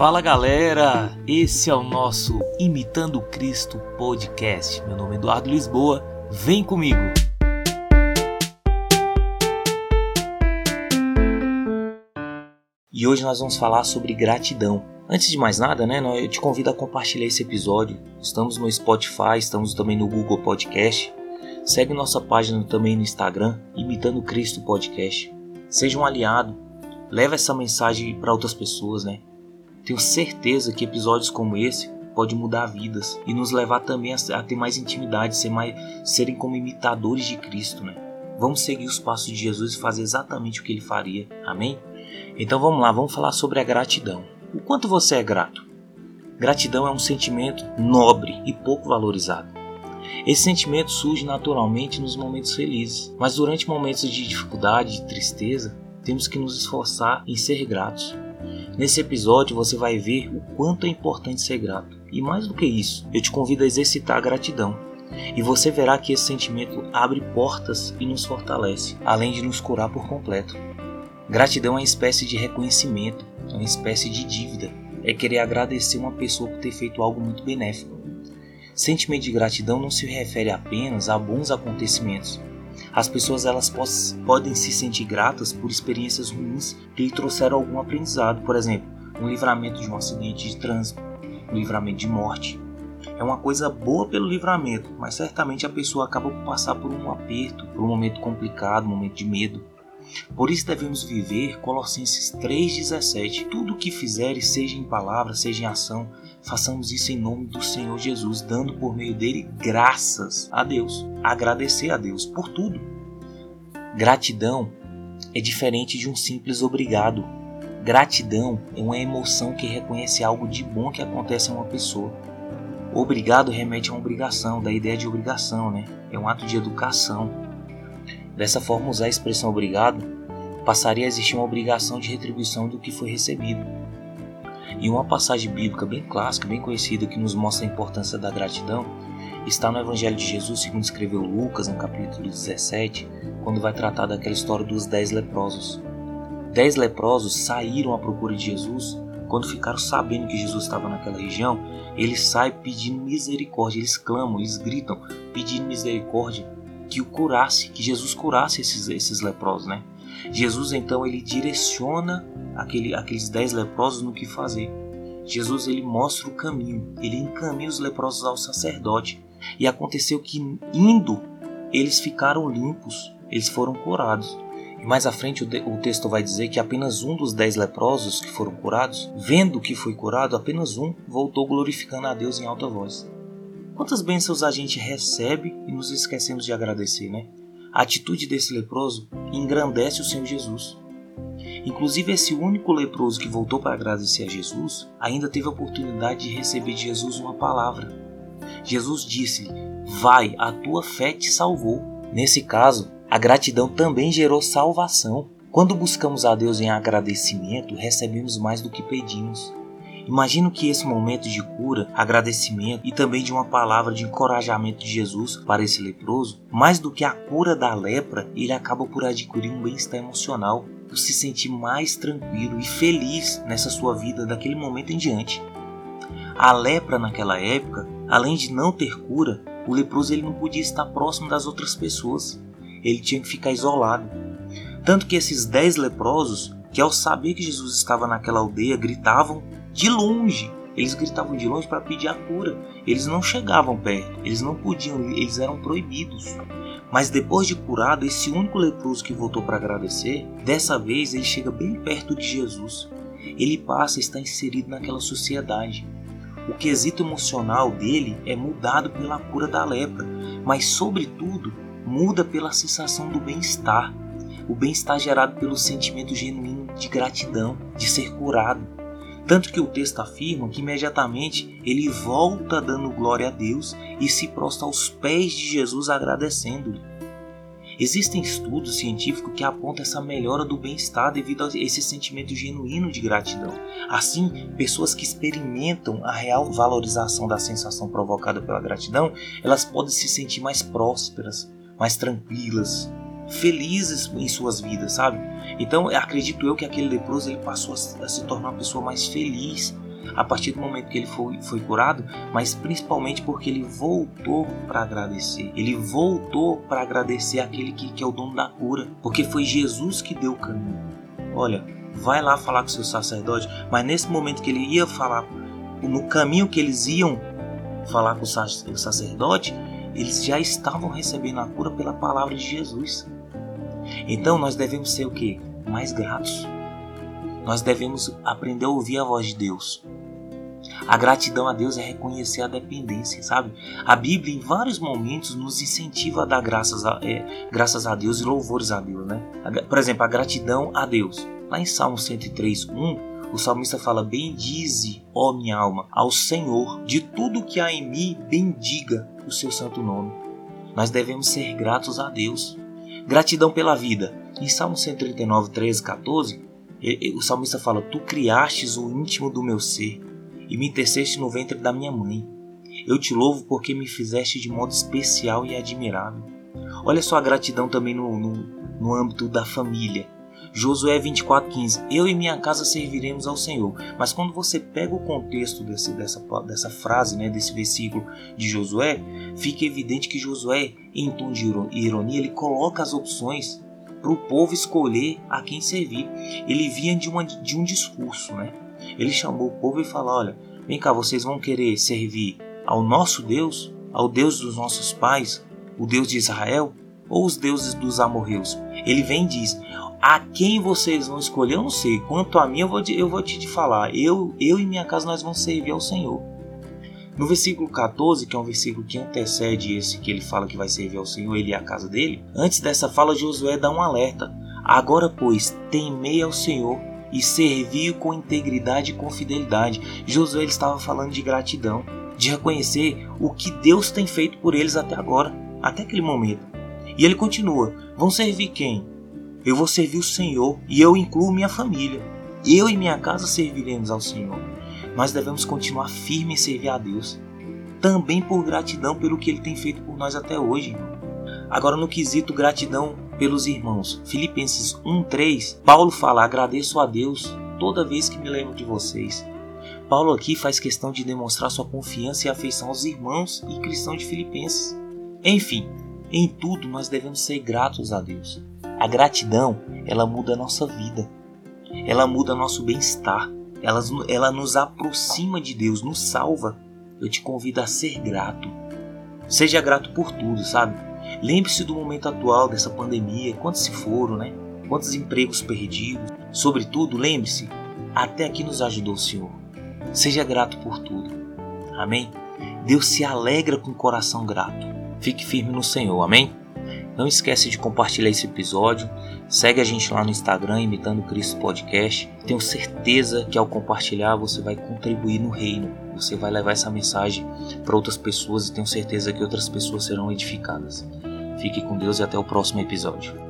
Fala galera, esse é o nosso Imitando Cristo podcast. Meu nome é Eduardo Lisboa, vem comigo! E hoje nós vamos falar sobre gratidão. Antes de mais nada, né, eu te convido a compartilhar esse episódio. Estamos no Spotify, estamos também no Google Podcast. Segue nossa página também no Instagram, Imitando Cristo Podcast. Seja um aliado, leva essa mensagem para outras pessoas, né? Tenho certeza que episódios como esse pode mudar vidas e nos levar também a, ter mais intimidade, ser mais, serem como imitadores de Cristo, né? Vamos seguir os passos de Jesus e fazer exatamente o que ele faria. Amém? Então vamos lá, vamos falar sobre a gratidão. O quanto você é grato? Gratidão é um sentimento nobre e pouco valorizado. Esse sentimento surge naturalmente nos momentos felizes, mas durante momentos de dificuldade, de tristeza, temos que nos esforçar em ser gratos. Nesse episódio você vai ver o quanto é importante ser grato. E mais do que isso, eu te convido a exercitar a gratidão. E você verá que esse sentimento abre portas e nos fortalece, além de nos curar por completo. Gratidão é uma espécie de reconhecimento, é uma espécie de dívida. É querer agradecer uma pessoa por ter feito algo muito benéfico. Sentimento de gratidão não se refere apenas a bons acontecimentos, as pessoas elas podem se sentir gratas por experiências ruins que lhe trouxeram algum aprendizado, por exemplo, um livramento de um acidente de trânsito, um livramento de morte. É uma coisa boa pelo livramento, mas certamente a pessoa acaba por passar por um aperto, por um momento complicado, um momento de medo. Por isso devemos viver Colossenses 3,17. Tudo o que fizeres, seja em palavra, seja em ação, façamos isso em nome do Senhor Jesus, dando por meio dele graças a Deus. Agradecer a Deus por tudo. Gratidão é diferente de um simples obrigado. Gratidão é uma emoção que reconhece algo de bom que acontece a uma pessoa. Obrigado remete a uma obrigação, da ideia de obrigação, né? É um ato de educação. Dessa forma, usar a expressão obrigado passaria a existir uma obrigação de retribuição do que foi recebido. E uma passagem bíblica bem clássica, bem conhecida, que nos mostra a importância da gratidão, está no Evangelho de Jesus, segundo escreveu Lucas, no capítulo 17, quando vai tratar daquela história dos dez leprosos. Dez leprosos saíram à procura de Jesus. Quando ficaram sabendo que Jesus estava naquela região, eles saem pedindo misericórdia, eles clamam, eles gritam, pedindo misericórdia que o curasse, que Jesus curasse esses, esses leprosos, né? Jesus então ele direciona aquele, aqueles dez leprosos no que fazer. Jesus ele mostra o caminho, ele encaminha os leprosos ao sacerdote. E aconteceu que indo, eles ficaram limpos, eles foram curados. E mais à frente o, texto vai dizer que apenas um dos dez leprosos que foram curados, vendo que foi curado, apenas um voltou glorificando a Deus em alta voz. Quantas bênçãos a gente recebe e nos esquecemos de agradecer, né? A atitude desse leproso engrandece o Senhor Jesus. Inclusive, esse único leproso que voltou para agradecer a Jesus ainda teve a oportunidade de receber de Jesus uma palavra. Jesus disse: Vai, a tua fé te salvou. Nesse caso, a gratidão também gerou salvação. Quando buscamos a Deus em agradecimento, recebemos mais do que pedimos. Imagino que esse momento de cura, agradecimento e também de uma palavra de encorajamento de Jesus para esse leproso, mais do que a cura da lepra, ele acaba por adquirir um bem-estar emocional, por se sentir mais tranquilo e feliz nessa sua vida daquele momento em diante. A lepra naquela época, além de não ter cura, o leproso ele não podia estar próximo das outras pessoas. Ele tinha que ficar isolado. Tanto que esses dez leprosos, que ao saber que Jesus estava naquela aldeia, gritavam de longe. Eles gritavam de longe para pedir a cura. Eles não chegavam perto, eles não podiam, eles eram proibidos. Mas depois de curado, esse único leproso que voltou para agradecer, dessa vez ele chega bem perto de Jesus. Ele passa a estar inserido naquela sociedade. O quesito emocional dele é mudado pela cura da lepra, mas, sobretudo, muda pela sensação do bem-estar. O bem-estar gerado pelo sentimento genuíno de gratidão, de ser curado. Tanto que o texto afirma que imediatamente ele volta dando glória a Deus e se prostra aos pés de Jesus agradecendo-lhe. Existem estudos científicos que apontam essa melhora do bem-estar devido a esse sentimento genuíno de gratidão. Assim, pessoas que experimentam a real valorização da sensação provocada pela gratidão, elas podem se sentir mais prósperas, mais tranquilas, felizes em suas vidas, sabe? Então acredito eu que aquele leproso ele passou a, se tornar uma pessoa mais feliz, a partir do momento que ele foi, foi curado, mas principalmente porque ele voltou para agradecer. Ele voltou para agradecer aquele que, que é o dono da cura, porque foi Jesus que deu o caminho. Olha, vai lá falar com seu sacerdote, mas nesse momento que ele ia falar, no caminho que eles iam falar com o sacerdote, eles já estavam recebendo a cura pela palavra de Jesus. Então nós devemos ser o que? Mais gratos. Nós devemos aprender a ouvir a voz de Deus. A gratidão a Deus é reconhecer a dependência, sabe? A Bíblia, em vários momentos, nos incentiva a dar graças a, é, graças a Deus e louvores a Deus, né? Por exemplo, a gratidão a Deus. Lá em Salmo 103, 1, o salmista fala: Bendize, ó minha alma, ao Senhor, de tudo que há em mim, bendiga o seu santo nome. Nós devemos ser gratos a Deus. Gratidão pela vida. Em Salmo 139, 13, 14, o salmista fala: Tu criastes o íntimo do meu ser e me teceste no ventre da minha mãe. Eu te louvo porque me fizeste de modo especial e admirável. Olha só a gratidão também no, no, no âmbito da família. Josué 24,15 Eu e minha casa serviremos ao Senhor. Mas quando você pega o contexto desse, dessa, dessa frase, né, desse versículo de Josué, fica evidente que Josué, em tom de ironia, ele coloca as opções para o povo escolher a quem servir. Ele vinha de, uma, de um discurso, né? Ele chamou o povo e falou: Olha, vem cá, vocês vão querer servir ao nosso Deus, ao Deus dos nossos pais, o Deus de Israel, ou os deuses dos amorreus? Ele vem e diz: A quem vocês vão escolher, eu não sei. Quanto a mim, eu vou, eu vou te falar: eu, eu e minha casa nós vamos servir ao Senhor. No versículo 14, que é um versículo que antecede esse que ele fala que vai servir ao Senhor, ele e a casa dele, antes dessa fala, Josué dá um alerta. Agora, pois, temei ao Senhor e servi com integridade e com fidelidade. Josué estava falando de gratidão, de reconhecer o que Deus tem feito por eles até agora, até aquele momento. E ele continua: Vão servir quem? Eu vou servir o Senhor e eu incluo minha família. Eu e minha casa serviremos ao Senhor nós devemos continuar firme em servir a Deus, também por gratidão pelo que Ele tem feito por nós até hoje. Agora, no quesito gratidão pelos irmãos, Filipenses 1,3, Paulo fala: agradeço a Deus toda vez que me lembro de vocês. Paulo aqui faz questão de demonstrar sua confiança e afeição aos irmãos e cristãos de Filipenses. Enfim, em tudo nós devemos ser gratos a Deus. A gratidão, ela muda a nossa vida. Ela muda nosso bem-estar. Ela, ela nos aproxima de Deus, nos salva. Eu te convido a ser grato. Seja grato por tudo, sabe? Lembre-se do momento atual dessa pandemia, quantos se foram, né? Quantos empregos perdidos. Sobretudo, lembre-se, até aqui nos ajudou o Senhor. Seja grato por tudo. Amém? Deus se alegra com o coração grato. Fique firme no Senhor. Amém? Não esquece de compartilhar esse episódio. Segue a gente lá no Instagram, Imitando Cristo Podcast. Tenho certeza que ao compartilhar você vai contribuir no reino. Você vai levar essa mensagem para outras pessoas e tenho certeza que outras pessoas serão edificadas. Fique com Deus e até o próximo episódio.